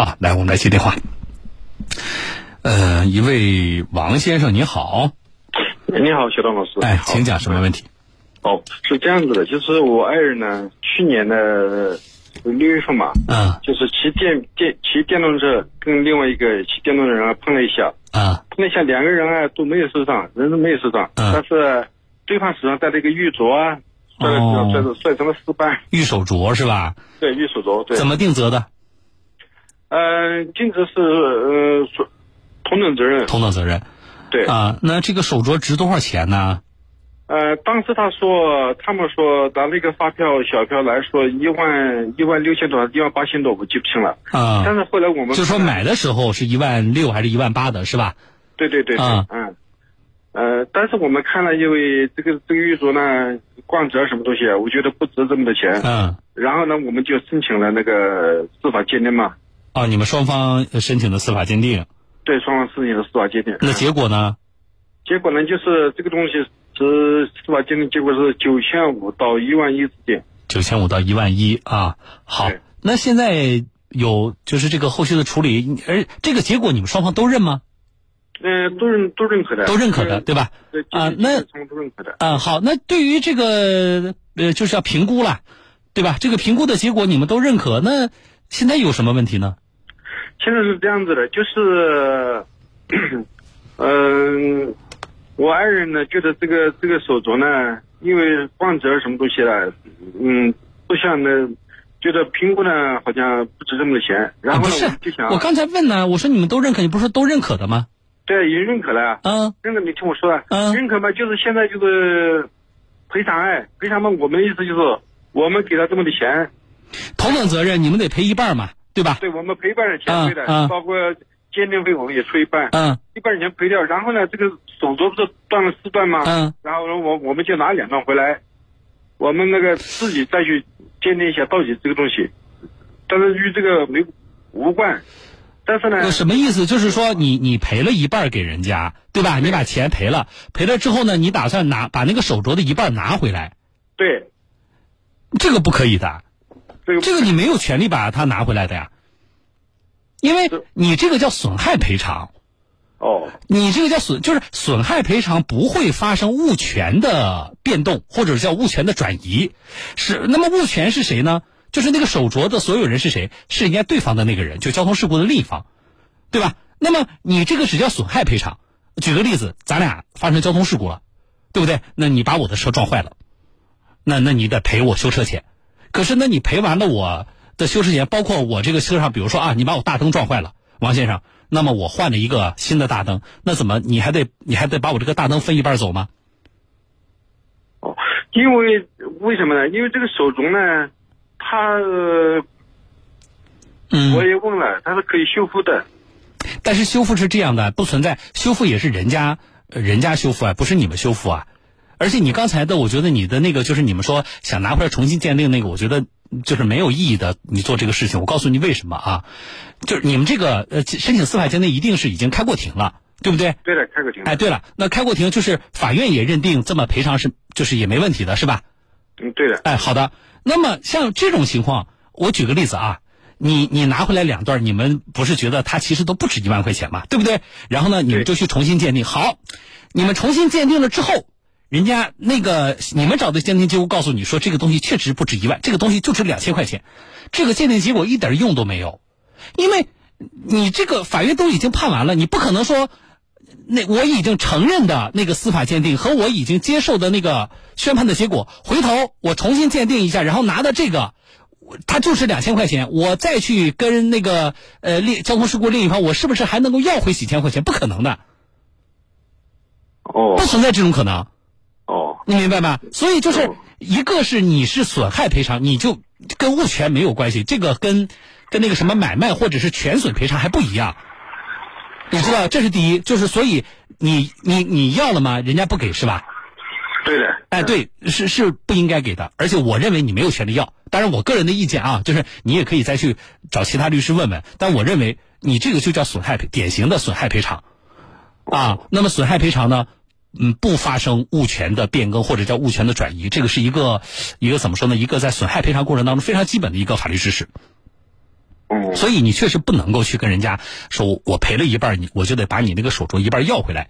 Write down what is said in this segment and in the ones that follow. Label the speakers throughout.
Speaker 1: 啊。来，我们来接电话。呃，一位王先生，你好。
Speaker 2: 你好，小张老师。
Speaker 1: 哎，请讲什么问题？
Speaker 2: 哦，是这样子的，就是我爱人呢，去年的六月份嘛，
Speaker 1: 嗯
Speaker 2: 就是骑电电骑电动车跟另外一个骑电动的人啊碰了一下，
Speaker 1: 啊
Speaker 2: 碰了一下，两个人啊都没有受伤，人都没有受伤，
Speaker 1: 嗯
Speaker 2: 但是对方手上戴了一个玉镯啊，摔摔了摔成了四瓣，
Speaker 1: 玉手镯是吧？
Speaker 2: 对，玉手镯，对，
Speaker 1: 怎么定责的？
Speaker 2: 呃，禁止是呃说同等责任，
Speaker 1: 同等责任
Speaker 2: 对，
Speaker 1: 啊。那这个手镯值多少钱呢？
Speaker 2: 呃，当时他说，他们说拿那个发票小票来说一万一万六千多，一万八千多，我记不清了。
Speaker 1: 啊
Speaker 2: 但，是后来我们
Speaker 1: 就说买的时候是一万六还是一万八的，是吧？
Speaker 2: 对对对对，
Speaker 1: 啊
Speaker 2: 嗯，呃，但是我们看了，因为这个这个玉镯呢，光泽什么东西啊，我觉得不值这么多钱。
Speaker 1: 嗯，
Speaker 2: 然后呢，我们就申请了那个司法鉴定嘛，
Speaker 1: 哦，你们双方申请的司法鉴定，
Speaker 2: 对双方申请的司法鉴定。
Speaker 1: 那结果呢？
Speaker 2: 结果呢，就是这个东西是司法鉴定结果是九千五到一万一之间。
Speaker 1: 九千五到一万一啊。好，那现在有就是这个后续的处理，而这个结果你们双方都认吗？
Speaker 2: 嗯、都认都认可的，
Speaker 1: 都认可的，
Speaker 2: 呃
Speaker 1: 对吧？
Speaker 2: 对
Speaker 1: 啊那
Speaker 2: 都认可的。
Speaker 1: 啊，好，那对于这个呃，就是要评估了，对吧？这个评估的结果你们都认可，那现在有什么问题呢？
Speaker 2: 现在是这样子的，就是，嗯、我爱人呢觉得这个这个手镯呢，因为光泽什么东西的，嗯，不像那，觉得评估呢好像不值这么多钱，然后呢、
Speaker 1: 是
Speaker 2: 就想，
Speaker 1: 我刚才问呢，我说你们都认可，你不是说都认可的吗？
Speaker 2: 对已经认可了，
Speaker 1: 嗯。
Speaker 2: 认可你听我说啊，
Speaker 1: 嗯。
Speaker 2: 认可嘛，就是现在就是赔偿哎，赔偿嘛，我们的意思就是我们给他这么多钱，
Speaker 1: 同等责任你们得赔一半嘛，对吧？
Speaker 2: 对我们赔一半的钱赔的，
Speaker 1: 嗯嗯
Speaker 2: 包括鉴定费我们也出一半。
Speaker 1: 嗯
Speaker 2: 一半钱赔掉，然后呢，这个手镯不是断了四段吗？
Speaker 1: 嗯。
Speaker 2: 然后呢，我我们就拿两段回来，我们那个自己再去鉴定一下到底这个东西，但是与这个没无关。但是呢
Speaker 1: 那，什么意思？就是说你你赔了一半给人家，对吧？你把钱赔了，赔了之后呢，你打算拿把那个手镯的一半拿回来，
Speaker 2: 对
Speaker 1: 这个不可以的，
Speaker 2: 这个
Speaker 1: 这个你没有权利把它拿回来的呀，因为你这个叫损害赔偿。
Speaker 2: 哦
Speaker 1: 你这个叫损，就是损害赔偿不会发生物权的变动，或者叫物权的转移。是，那么物权是谁呢？就是那个手镯的所有人是谁？是人家对方的那个人，就交通事故的另一方，对吧？那么你这个只叫损害赔偿。举个例子，咱俩发生交通事故了，对不对？那你把我的车撞坏了，那那你得赔我修车钱。可是那，你赔完了我的修车钱，包括我这个车上，比如说啊，你把我大灯撞坏了，王先生，那么我换了一个新的大灯，那怎么你还得你还得把我这个大灯分一半走吗？
Speaker 2: 哦，因为为什么呢？因为这个手镯呢，它、呃
Speaker 1: 嗯
Speaker 2: 我也问了，它是可以修复的。
Speaker 1: 但是修复是这样的，不存在修复也是人家呃人家修复啊，不是你们修复啊。而且你刚才的，我觉得你的那个就是你们说想拿回来重新鉴定那个，我觉得就是没有意义的。你做这个事情，我告诉你为什么啊？就是你们这个呃申请司法鉴定一定是已经开过庭了，对不对？
Speaker 2: 对的，开过庭。
Speaker 1: 哎，对了，那开过庭就是法院也认定这么赔偿是就是也没问题的，是吧？
Speaker 2: 嗯，对的。
Speaker 1: 哎，好的。那么像这种情况，我举个例子啊，你你拿回来两段，你们不是觉得它其实都不止一万块钱嘛，对不对？然后呢，你们就去重新鉴定。好，你们重新鉴定了之后，人家那个你们找的鉴定机构告诉你说，这个东西确实不值一万，这个东西就值两千块钱，这个鉴定结果一点用都没有，因为你这个法院都已经判完了，你不可能说。那我已经承认的那个司法鉴定和我已经接受的那个宣判的结果，回头我重新鉴定一下，然后拿的这个，我它就是两千块钱，我再去跟那个呃另交通事故另一方，我是不是还能够要回几千块钱？不可能的，
Speaker 2: 哦
Speaker 1: 不存在这种可能，
Speaker 2: 哦
Speaker 1: 你明白吗？所以就是
Speaker 2: 哦
Speaker 1: 一个是你是损害赔偿，你就跟物权没有关系，这个跟跟那个什么买卖或者是全损赔偿还不一样。你知道，这是第一，就是所以你你你要了吗？人家不给是吧？
Speaker 2: 对的。
Speaker 1: 哎，对，是是不应该给的，而且我认为你没有权利要。当然，我个人的意见啊，就是你也可以再去找其他律师问问。但我认为你这个就叫损害赔，典型的损害赔偿啊。那么损害赔偿呢，嗯，不发生物权的变更或者叫物权的转移，这个是一个一个怎么说呢？一个在损害赔偿过程当中非常基本的一个法律知识。
Speaker 2: 哦，
Speaker 1: 所以你确实不能够去跟人家说，我赔了一半，你我就得把你那个手镯一半要回来。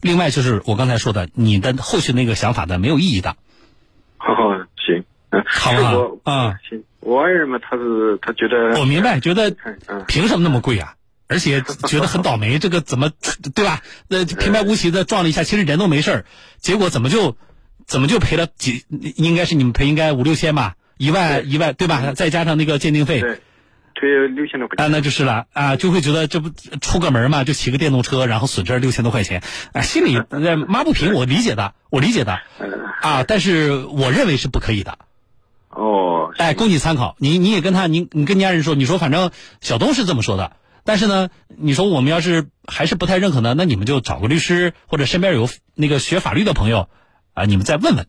Speaker 1: 另外就是我刚才说的，你的后续那个想法的没有意义的。
Speaker 2: 好 好行，嗯，
Speaker 1: 好不好
Speaker 2: 我
Speaker 1: 啊
Speaker 2: 行，我爱人嘛，他是他觉得
Speaker 1: 我明白，觉得
Speaker 2: 嗯
Speaker 1: 凭什么那么贵啊？而且觉得很倒霉，这个怎么对吧？那平白无奇的撞了一下，其实人都没事儿，结果怎么就怎么就赔了几？应该是你们赔应该五六千吧，一万一万对吧？再加上那个鉴定费，
Speaker 2: 对，退六千多块
Speaker 1: 啊，那就是了啊，就会觉得这不出个门嘛，就骑个电动车，然后损失六千多块钱，啊，心里 呃抹不平，我理解的，我理解的
Speaker 2: 嗯
Speaker 1: 啊，但是我认为是不可以的，
Speaker 2: 哦，
Speaker 1: 哎，供你参考，你你也跟他，你你跟家人说，你说反正小东是这么说的，但是呢，你说我们要是还是不太认可呢，那你们就找个律师或者身边有那个学法律的朋友啊，你们再问问，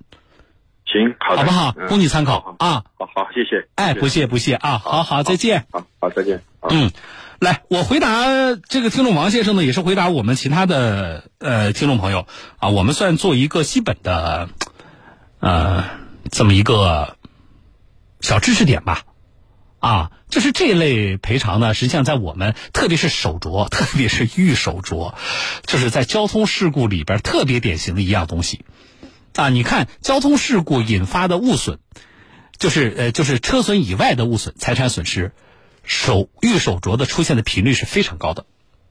Speaker 2: 行，好的，
Speaker 1: 好不好？
Speaker 2: 嗯
Speaker 1: 供你参考
Speaker 2: 好
Speaker 1: 啊，
Speaker 2: 好好，谢谢。
Speaker 1: 哎，不
Speaker 2: 谢
Speaker 1: 谢不谢啊，好好再见。
Speaker 2: 好好，再见。
Speaker 1: 嗯，来，我回答这个听众王先生呢，也是回答我们其他的呃听众朋友啊，我们算做一个基本的呃这么一个小知识点吧。啊，就是这类赔偿呢，实际上在我们特别是手镯，特别是玉手镯，就是在交通事故里边特别典型的一样东西。啊，你看交通事故引发的物损，就是呃就是车损以外的物损、财产损失，手玉手镯的出现的频率是非常高的，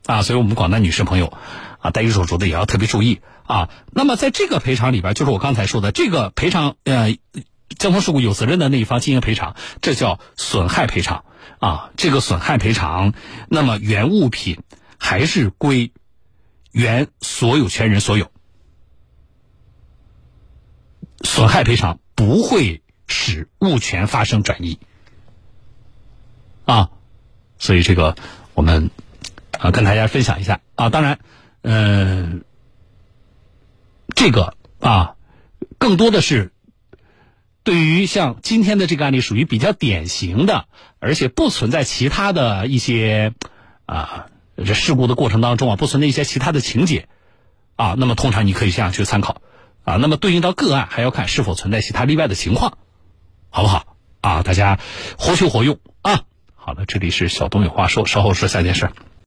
Speaker 1: 啊，所以我们广大女士朋友啊，戴玉手镯的也要特别注意啊。那么在这个赔偿里边，就是我刚才说的这个赔偿，呃，交通事故有责任的那一方进行赔偿，这叫损害赔偿啊。这个损害赔偿，那么原物品还是归原所有权人所有，损害赔偿不会使物权发生转移。啊，所以这个我们啊跟大家分享一下啊。当然，嗯、这个啊更多的是对于像今天的这个案例属于比较典型的，而且不存在其他的一些啊这事故的过程当中啊不存在一些其他的情节啊。那么通常你可以这样去参考啊。那么对应到个案还要看是否存在其他例外的情况，好不好？啊，大家活学活用啊。好了，这里是小东有话说，稍后说下件事。